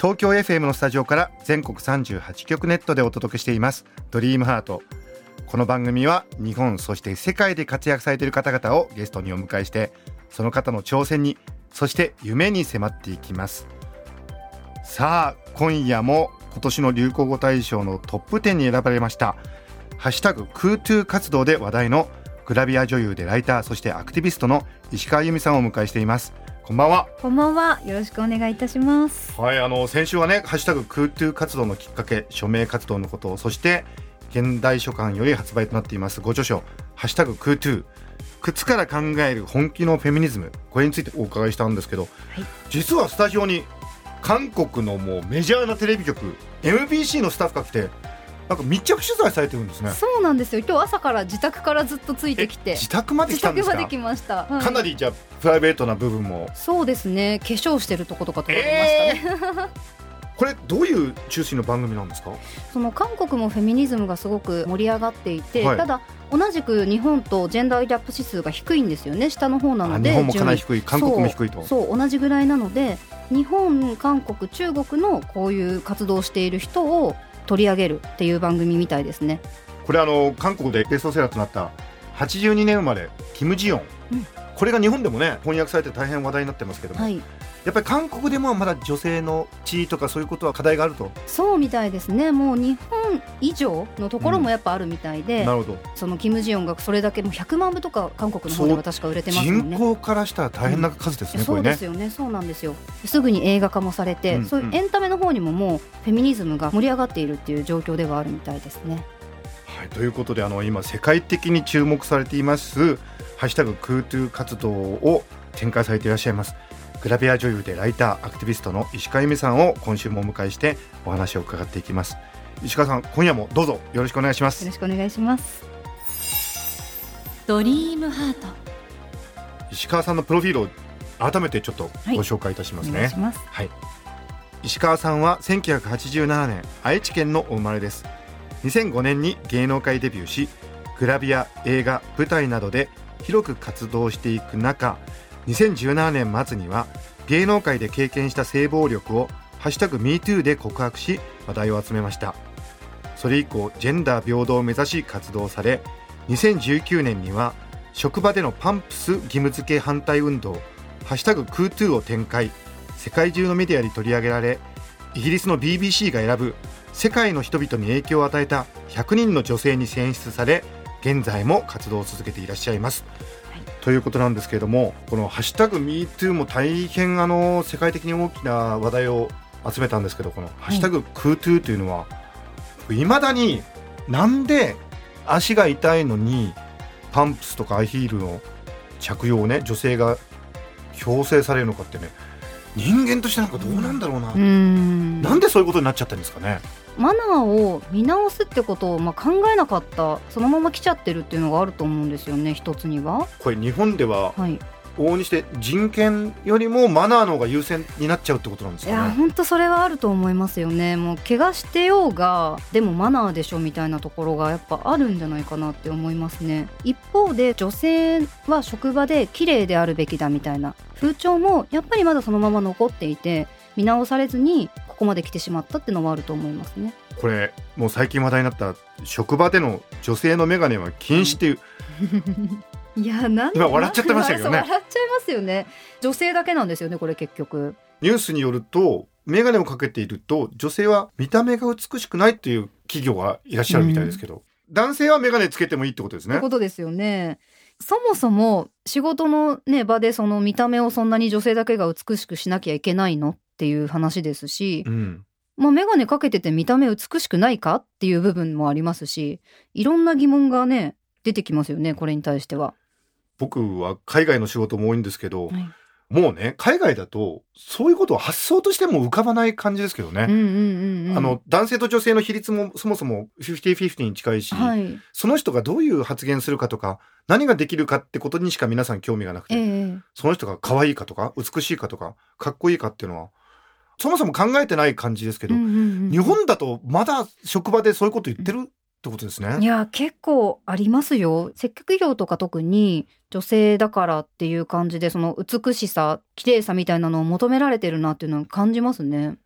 東京 FM のスタジオから全国38局ネットでお届けしています。ドリームハート。この番組は日本そして世界で活躍されている方々をゲストにお迎えしてその方の挑戦にそして夢に迫っていきます。さあ今夜も今年の流行語大賞のトップ10に選ばれましたハッシュタグクートゥー活動で話題のグラビア女優でライターそしてアクティビストの石川由美さんをお迎えしています。こんばんはこんばんは。よろしくお願いいたします。はい、あの先週はね、ハッシュタグクートゥー活動のきっかけ、署名活動のこと、そして現代書館より発売となっていますご著書、ハッシュタグクートゥー。靴から考える本気のフェミニズム、これについてお伺いしたんですけど、実はスタジオに韓国のもうメジャーなテレビ局、MBC のスタッフが来て、なんか密着取材されてるんですね。そうなんですよ。今日朝から自宅からずっとついてきて、自宅まで来自たんですか？宅まで来ました。はいかなりじゃあプライベートな部分も。そうですね。化粧してるとことか撮られましたね。これどういう中心の番組なんですか？その韓国もフェミニズムがすごく盛り上がっていて、はいただ同じく日本とジェンダーギャップ指数が低いんですよね。下の方なので、あ日本もかなり低い、韓国も低いと。そうそう同じぐらいなので、日本、韓国、中国のこういう活動をしている人を取り上げるっていう番組みたいですね。これあの韓国でベストセラーとなった82年生まれキム・ジヨン、うんこれが日本でもね翻訳されて大変話題になってますけども、はい。やっぱり韓国でもまだ女性の地位とかそういうことは課題があると、そうみたいですね。もう日本以上のところもやっぱあるみたいで、なるほどそのキム・ジヨンがそれだけもう100万部とか韓国の方では確か売れてますもんね。人口からしたら大変な数ですね、こそうですよね、そうなんですよ。すぐに映画化もされて、うんそういうエンタメの方にももうフェミニズムが盛り上がっているっていう状況ではあるみたいですね。はい、ということであの今世界的に注目されています「ハッシュタグクートゥー活動」を展開されていらっしゃいますグラビア女優でライターアクティビストの石川由美さんを今週もお迎えしてお話を伺っていきます石川さん今夜もどうぞよろしくお願いしますよろしくお願いします。ドリームハート。石川さんのプロフィールを改めてちょっとご紹介いたしますね、お願いします。はい、石川さんは1987年愛知県のお生まれです2005年に芸能界デビューしグラビア映画舞台などで広く活動していく中2017年末には芸能界で経験した性暴力を「ハッシュタグ #MeToo」で告白し話題を集めました。それ以降ジェンダー平等を目指し活動され2019年には職場でのパンプス義務付け反対運動「ハッシュタグクートゥー」を展開。世界中のメディアに取り上げられイギリスの BBC が選ぶ世界の人々に影響を与えた100人の女性に選出され現在も活動を続けていらっしゃいます。ということなんですけれどもこの「ハッシュタグ #MeToo」も大変あの世界的に大きな話題を集めたんですけどこの「ハッシュタグクートゥー」というのはいまだになんで足が痛いのにパンプスとかアイヒールの着用をね女性が強制されるのかってね人間としてなんかどうなんだろうな、うーん。なんでそういうことになっちゃったんですかね。マナーを見直すってことをまあ考えなかったそのまま来ちゃってるっていうのがあると思うんですよね一つには。これ日本でははい、往々にして人権よりもマナーの方が優先になっちゃうってことなんですいやかね本当それはあると思いますよね。もう怪我してようがでもマナーでしょみたいなところがやっぱあるんじゃないかなって思いますね。一方で女性は職場で綺麗であるべきだみたいな。風潮もやっぱりまだそのまま残っていて見直されずにここまで来てしまったっていうのはあると思いますね。これもう最近話題になった職場での女性の眼鏡は禁止っていう、いやなん今笑っちゃってましたけどね。笑っちゃいますよね。女性だけなんですよねこれ結局。ニュースによると眼鏡をかけていると女性は見た目が美しくないっていう企業がいらっしゃるみたいですけど、男性は眼鏡つけてもいいってことですね。ことですよね。そもそも仕事のね場でその見た目をそんなに女性だけが美しくしなきゃいけないのっていう話ですし、うん。まあ眼鏡かけてて見た目美しくないかっていう部分もありますし、いろんな疑問がね出てきますよねこれに対しては。僕は海外の仕事も多いんですけど、はい。もうね海外だとそういうことは発想としても浮かばない感じですけどね、うんうんうんうん。あの男性と女性の比率もそもそも50-50に近いし、はい。その人がどういう発言するかとか何ができるかってことにしか皆さん興味がなくて、ええ。その人が可愛いかとか美しいかとかかっこいいかっていうのはそもそも考えてない感じですけど、うんうんうん。日本だとまだ職場でそういうこと言ってるってことですね。いや結構ありますよ。接客業とか特に女性だからっていう感じでその美しさ綺麗さみたいなのを求められてるなっていうのを感じますね。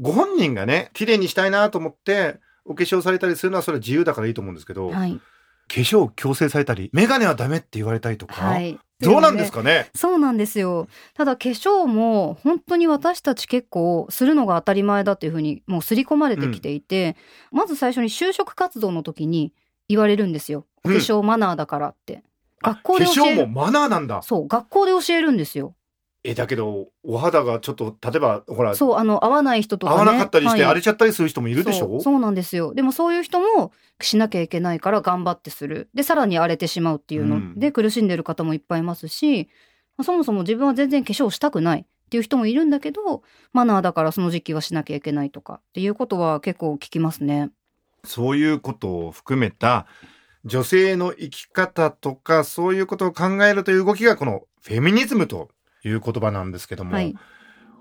ご本人がね綺麗にしたいなと思ってお化粧されたりするのはそれは自由だからいいと思うんですけど、化はい。粧を強制されたり眼鏡はダメって言われたりとか、はいどうなんですかね？そうなんですよ。ただ化粧も本当に私たち結構するのが当たり前だっていうふうにもう刷り込まれてきていて、まず最初に就職活動の時に言われるんですよ。お化粧マナーだからって、学校化で教える。粧もマナーなんだ。そう学校で教えるんですよえだけどお肌がちょっと例えばほらそうあの合わない人とかね。合わなかったりしてはい。荒れちゃったりする人もいるでしょ、そうそうなんですよ。でもそういう人もしなきゃいけないから頑張ってする。でさらに荒れてしまうっていううん。ので苦しんでる方もいっぱいいますし、まあそもそも自分は全然化粧したくないっていう人もいるんだけどマナーだからその時期はしなきゃいけないとかっていうことは結構聞きますね。そういうことを含めた女性の生き方とかそういうことを考えるという動きがこのフェミニズムという言葉なんですけども、はい、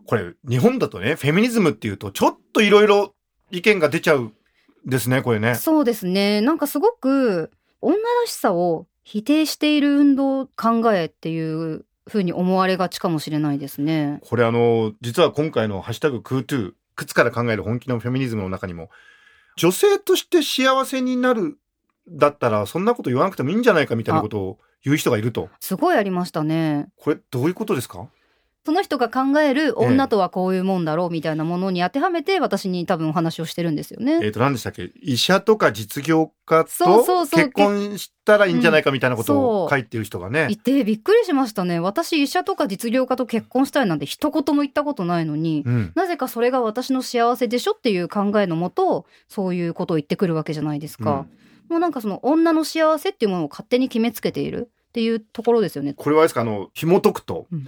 これ日本だとねフェミニズムっていうとちょっといろいろ意見が出ちゃうんですねこれね。そうですねなんかすごく女らしさを否定している運動考えっていうふうに思われがちかもしれないですね。これあの実は今回の「ハッシュタグクートゥ靴から考える本気のフェミニズム」の中にも女性として幸せになるだったらそんなこと言わなくてもいいんじゃないかみたいなことを言う人がいると。すごいありましたね。これどういうことですか？その人が考えるええ。女とはこういうもんだろうみたいなものに当てはめて私に多分お話をしてるんですよね。えっ、と何でしたっけ？医者とか実業家と結婚したらいいんじゃないかみたいなことうんを書いてる人がね。いてびっくりしましたね。私医者とか実業家と結婚したいなんて一言も言ったことないのに、うん、なぜかそれが私の幸せでしょっていう考えのもとそういうことを言ってくるわけじゃないですか。もうなんかその女の幸せっていうものを勝手に決めつけているっていうところですよね。これはですか？あの紐解くと、うん。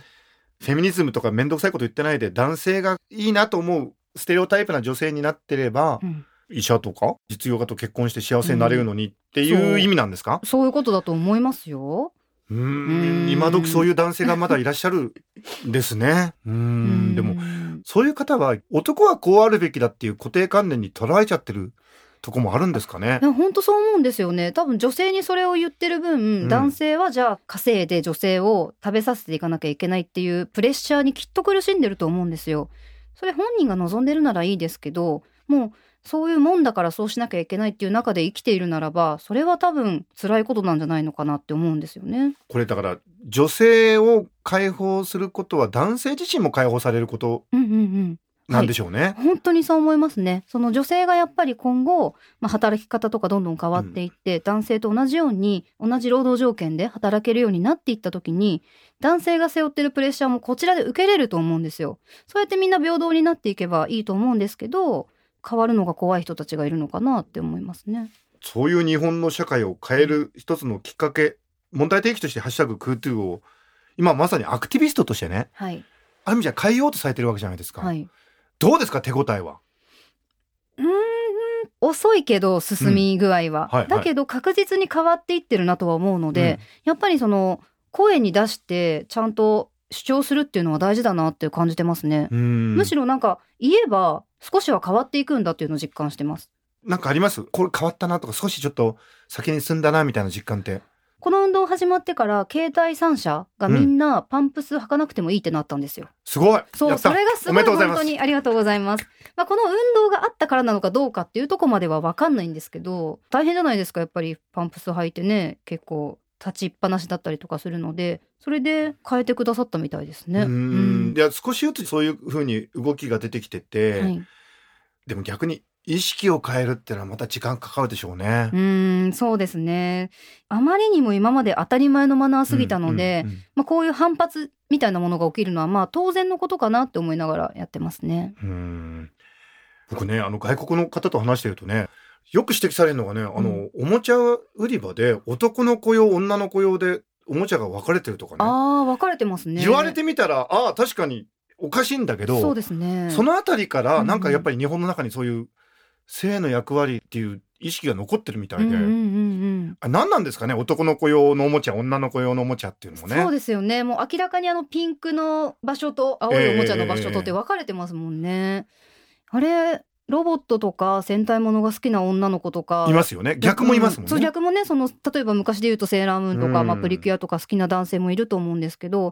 フェミニズムとか面倒くさいこと言ってないで男性がいいなと思うステレオタイプな女性になってれば、うん。医者とか実業家と結婚して幸せになれるのにってそいうう。意味なんですか？そういうことだと思いますよ。うん。ん。今時そういう男性がまだいらっしゃるんですね。うーん。でもうん。そういう方は男はこうあるべきだっていう固定観念に捉えちゃってるとこもあるんですかね。本当そう思うんですよね。多分女性にそれを言ってる分、ん。男性はじゃあ稼いで女性を食べさせていかなきゃいけないっていうプレッシャーにきっと苦しんでると思うんですよ。それ本人が望んでるならいいですけどもうそういうもんだからそうしなきゃいけないっていう中で生きているならばそれは多分辛いことなんじゃないのかなって思うんですよね。これだから女性を解放することは男性自身も解放されることうんうんうんなんでしょうね、本当にそう思いますね。その女性がやっぱり今後、まあ、働き方とかどんどん変わっていって、男性と同じように同じ労働条件で働けるようになっていった時に男性が背負ってるプレッシャーもこちらで受けれると思うんですよ。そうやってみんな平等になっていけばいいと思うんですけど変わるのが怖い人たちがいるのかなって思いますね。そういう日本の社会を変える一つのきっかけ問題提起として「ハッシュタグクートゥー」を今まさにアクティビストとしてねはい、ある意味じゃ変えようとされてるわけじゃないですか、はい、どうですか手応えは？うーん遅いけど進み具合は、うん。はいはい。だけど確実に変わっていってるなとは思うので、やっぱりその声に出してちゃんと主張するっていうのは大事だなって感じてますね。うんうん。むしろなんか言えば少しは変わっていくんだっていうのを実感してます。なんかあります？これ変わったなとか少しちょっと先に進んだなみたいな実感ってこの運動始まってから携帯3社がみんなパンプス履かなくてもいいってなったんですよ。すごい。そう、それがすおごい本めでとうございます。当にありがとうございます。まあ、この運動があったからなのかどうかっていうとこまでは分かんないんですけど、大変じゃないですか、やっぱりパンプス履いてね、結構立ちっぱなしだったりとかするので、それで変えてくださったみたいですね。ううん。ん。いや少しずつそういうふうに動きが出てきてて、はい、でも逆に意識を変えるっていうのはまた時間かかるでしょうね。う。ーんそうですね。あまりにも今まで当たり前のマナーすぎたので、うんうんまあ、こういう反発みたいなものが起きるのはまあ当然のことかなって思いながらやってますね。うん。うん僕ねあの外国の方と話してるとねよく指摘されるのがねあの、おもちゃ売り場で男の雇用女の雇用でおもちゃが分かれてるとかね。ああ分かれてますね。言われてみたらああ確かにおかしいんだけどそうですね。そのあたりからうん。なんかやっぱり日本の中にそういう性の役割っていう意識が残ってるみたいで、うんうんうんうん。あ何なんですかね男の子用のおもちゃ女の子用のおもちゃっていうのもね。そうですよね。もう明らかにあのピンクの場所と青いおもちゃの場所とって分かれてますもんね、あれロボットとか戦隊ものが好きな女の子とか。いますよね。逆もいますもんうそうね、逆もねその例えば昔で言うとセーラームーンとか、うん。まあ、プリキュアとか好きな男性もいると思うんですけど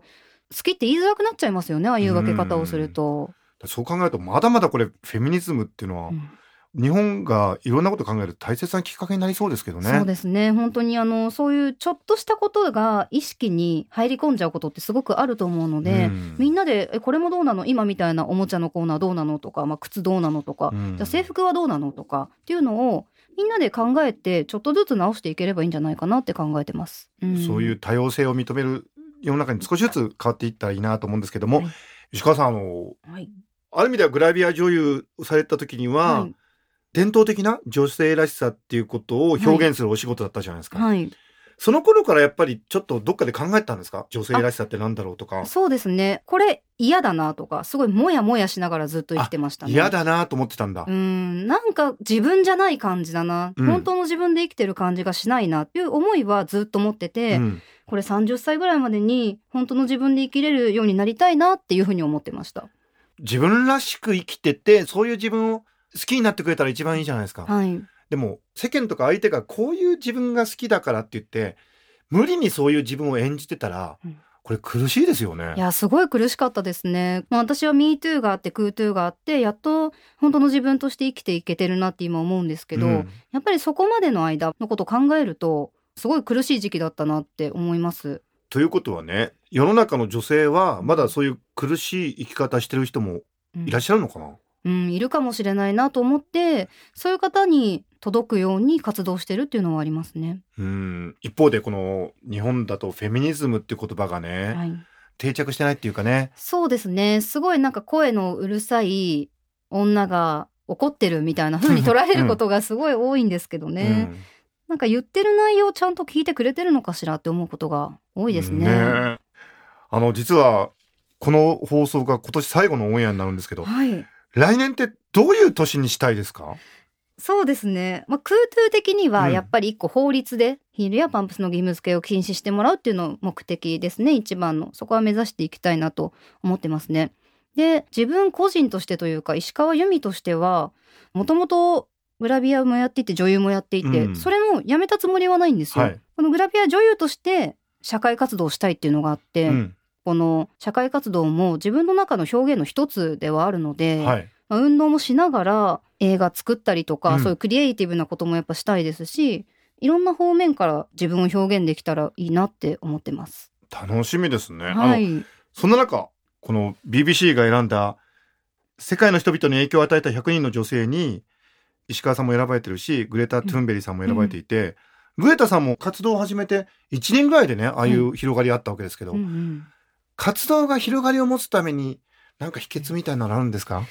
好きって言いづらくなっちゃいますよね。ああいう分け方をすると。そう考えるとまだまだこれフェミニズムっていうのは、うん日本がいろんなこと考える大切なきっかけになりそうですけどね。そうですね。本当にあのそういうちょっとしたことが意識に入り込んじゃうことってすごくあると思うので、うん。みんなでえこれもどうなの？今みたいなおもちゃのコーナーどうなの？とか、まあ、靴どうなのとか、うん。じゃあ制服はどうなのとかっていうのをみんなで考えてちょっとずつ直していければいいんじゃないかなって考えてます。んそういう多様性を認める世の中に少しずつ変わっていったらいいなと思うん。ですけども、はい石川さんあのはいある意味ではグラビア女優をされた時には、はい伝統的な女性らしさっていうことを表現するお仕事だったじゃないですか、はい、その頃からやっぱりちょっとどっかで考えたんですか？女性らしさってなんだろうとか。そうですね。これ嫌だなとかすごいモヤモヤしながらずっと生きてましたね。嫌だなと思ってたんだ、うん。なんか自分じゃない感じだな、うん。本当の自分で生きてる感じがしないなっていう思いはずっと持ってて、うん。これ30歳ぐらいまでに本当の自分で生きれるようになりたいなっていうふうに思ってました。自分らしく生きててそういう自分を好きになってくれたら一番いいじゃないですか、はい、でも世間とか相手がこういう自分が好きだからって言って無理にそういう自分を演じてたら、うん。これ苦しいですよね。いやすごい苦しかったですね。まあ、私は MeToo があって KooToo があってやっと本当の自分として生きていけてるなって今思うんですけど、うん。やっぱりそこまでの間のことを考えるとすごい苦しい時期だったなって思います。ということはね世の中の女性はまだそういう苦しい生き方してる人もうん。いらっしゃるのかな、うん、いるかもしれないなと思ってそういう方に届くように活動してるっていうのはありますね。うん。一方でこの日本だとフェミニズムっていう言葉がね、はい、定着してないっていうかね。そうですね。すごいなんか声のうるさい女が怒ってるみたいな風に捉えることがすごい多いんですけどね、なんか言ってる内容をちゃんと聞いてくれてるのかしらって思うことが多いですね。えあの実はこの放送が今年最後のオンエアになるんですけどはい来年ってどういう年にしたいですか？そうですね。まあ、空ー的にはうん。やっぱり一個法律でヒールやパンプスの義務付けを禁止してもらうっていうのを目的ですね。一番の。そこは目指していきたいなと思ってますね。で自分個人としてというか石川由美としてはもともとグラビアもやっていて女優もやっていて、うん。それもやめたつもりはないんですよ。はい。このグラビア女優として社会活動をしたいっていうのがあって、うんこの社会活動も自分の中の表現の一つではあるので、はい。まあ運動もしながら映画作ったりとか、うん。そういうクリエイティブなこともやっぱしたいですしいろんな方面から自分を表現できたらいいなって思ってます。楽しみですね、はい、そんな中この BBC が選んだ世界の人々に影響を与えた100人の女性に石川さんも選ばれてるしグレタ・トゥーンベリーさんも選ばれていて、グレタさんも活動を始めて1年ぐらいでねああいう広がりあったわけですけど、うんうん活動が広がりを持つためになんか秘訣みたいなのあるんですか？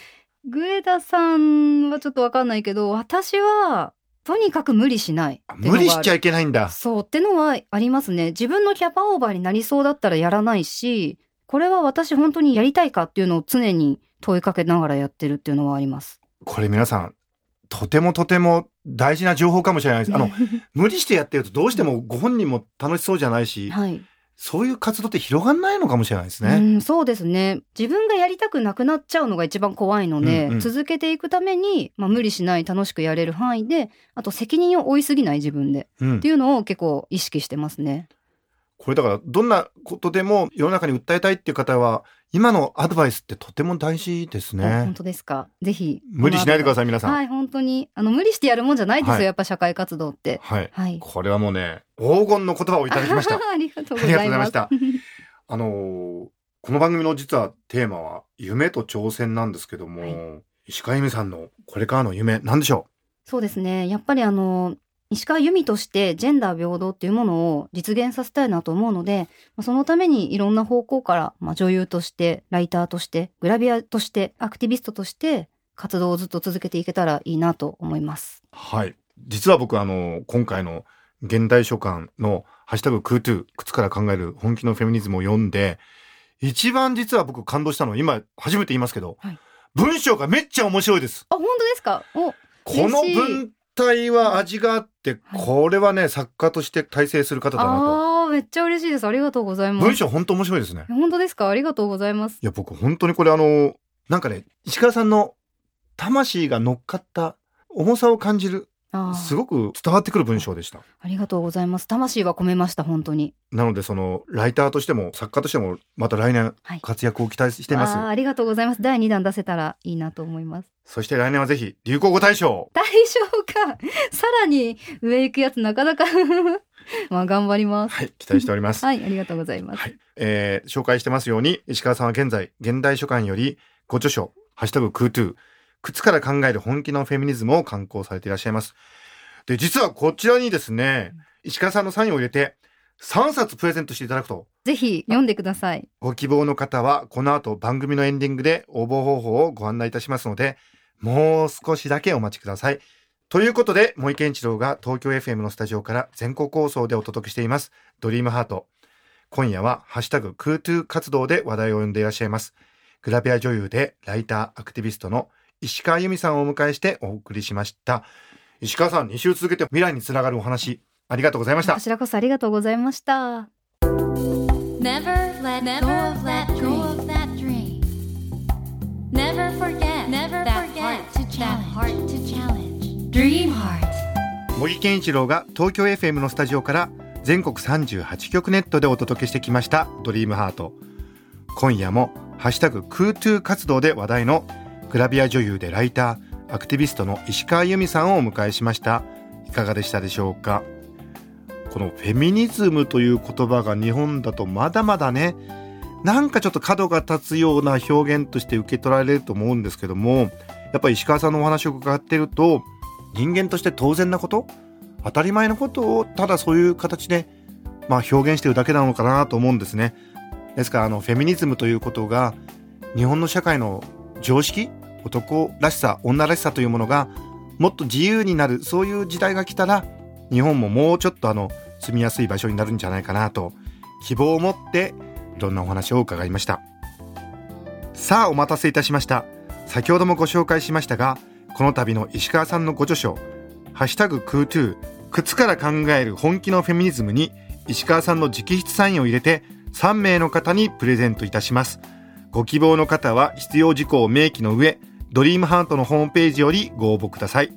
グレタさんはちょっとわかんないけど私はとにかく無理しない無理しちゃいけないんだ。そうってのはありますね。自分のキャパオーバーになりそうだったらやらないしこれは私本当にやりたいかっていうのを常に問いかけながらやってるっていうのはあります。これ皆さんとてもとても大事な情報かもしれないです。あの 無理してやってるとどうしてもご本人も楽しそうじゃないし、はいそういう活動って広がんないのかもしれないですね。うん、そうですね自分がやりたくなくなっちゃうのが一番怖いので、うんうん続けていくために、まあ、無理しない楽しくやれる範囲であと責任を負いすぎない自分でうんっていうのを結構意識してますね。これだからどんなことでも世の中に訴えたいっていう方は今のアドバイスってとても大事ですあね本。当ですか？ぜひ無理しないでくだささい皆さん。はい本当にあの無理してやるもんじゃないですよ、はいやっぱ社会活動って。はい。はい。これはもうね黄金の言葉をいただきました。ありがとうございました。あのーこの番組の実はテーマは夢と挑戦なんですけども、は石川由美さんのこれからの夢なんでしょそうですねやっぱりあの石川由美としてジェンダー平等っていうものを実現させたいなと思うのでまあそのためにいろんな方向から、まあ、女優としてライターとしてグラビアとしてアクティビストとして活動をずっと続けていけたらいいなと思います。う。はい。実は僕あの今回の現代書館のハッシュタグクートゥー、靴から考える本気のフェミニズムを読んで、一番実は僕感動したのは今初めて言いますけど、はい文章がめっちゃ面白いです。あ本当ですか？おこの文体は味があって、これはね、作家として大成する方だなと。あーめっちゃ嬉しいです。ありがとうございます。文章本当面白いですね。本当ですか？ありがとうございます。いや、僕本当にこれあの、なんかね、石川さんの魂が乗っかった重さを感じる、すごく伝わってくる文章でした。ありがとうございます。魂は込めました本当に。なので、その、ライターとしても、作家としても、また来年はい、活躍を期待してます。あーありがとうございます。第2弾出せたらいいなと思います。そして来年はぜひ、流行語大賞。大丈夫か。さらに上行くやつなかなか。まあ頑張ります。はい、期待しております。はいありがとうございます、はい。えー紹介してますように、石川さんは現在、現代書館より、ご著書、ハッシュタグクートゥー、靴から考える本気のフェミニズムを刊行されていらっしゃいます。で、実はこちらにですね、石川さんのサインを入れて、3冊プレゼントしていただくと、ぜひ読んでくださいご希望の方は、この後番組のエンディングで応募方法をご案内いたしますので、もう少しだけお待ちください。ということで、森健一郎が東京 FM のスタジオから全国放送でお届けしています、ドリームハート。今夜は、ハッシュタグクートゥー活動で話題を呼んでいらっしゃいます。グラビア女優でライター、アクティビストの石川由美さんをお迎えしてお送りしました。石川さん、2週続けて未来につながるお話、ありがとうございましたこ。ちらこそありがとうございました Never let go of that dream. Never forget never that forget heart to that heart to challenge. Dream heart. 茂木健一郎が東京 FM のスタジオから全国38局ネットでお届けしてきました「ドリームハート今夜も「ハッシュタグクートゥー活動」で話題のグラビア女優でライターアクティビストの石川由美さんをお迎えしましたいかがでしたでしょうか？このフェミニズムという言葉が日本だとまだまだねなんかちょっと角が立つような表現として受け取られると思うんですけどもやっぱり石川さんのお話を伺っていると人間として当然なこと当たり前のことをただそういう形で、まあ、表現してるだけなのかなと思うんですね。ですからあのフェミニズムということが日本の社会の常識男らしさ女らしさというものがもっと自由になるそういう時代が来たら日本ももうちょっとあの住みやすい場所になるんじゃないかなと希望を持っていろんなお話を伺いました。さあお待たせいたしました。先ほどもご紹介しましたがこの度の石川さんのご著書「ハッシュタグクートゥー靴から考える本気のフェミニズム」に石川さんの直筆サインを入れて3名の方にプレゼントいたします。ご希望の方は必要事項を明記の上ドリームハートのホームページよりご応募ください。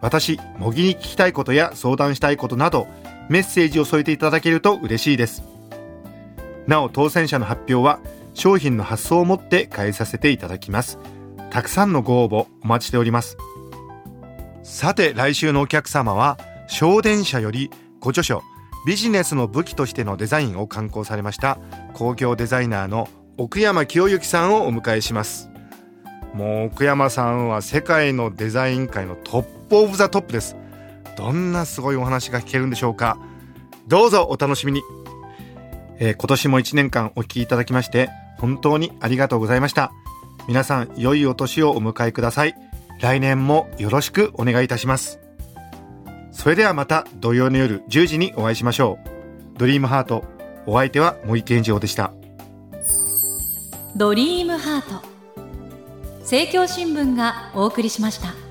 私模擬に聞きたいことや相談したいことなどメッセージを添えていただけると嬉しいです。なお当選者の発表は商品の発送をもって返させていただきます。たくさんのご応募お待ちしております。さて来週のお客様は祥伝社よりご著書ビジネスの武器としてのデザインを刊行されました工業デザイナーの奥山清行さんをお迎えします。もう奥山さんは世界のデザイン界のトップオブザトップです。どんなすごいお話が聞けるんでしょうか。どうぞお楽しみに、えー今年も1年間お聞きいただきまして本当にありがとうございました。皆さん良いお年をお迎えください。来年もよろしくお願いいたします。それではまた土曜の夜10時にお会いしましょう。ドリームハート。お相手は森健二郎でした。ドリームハート。政教新聞がお送りしました。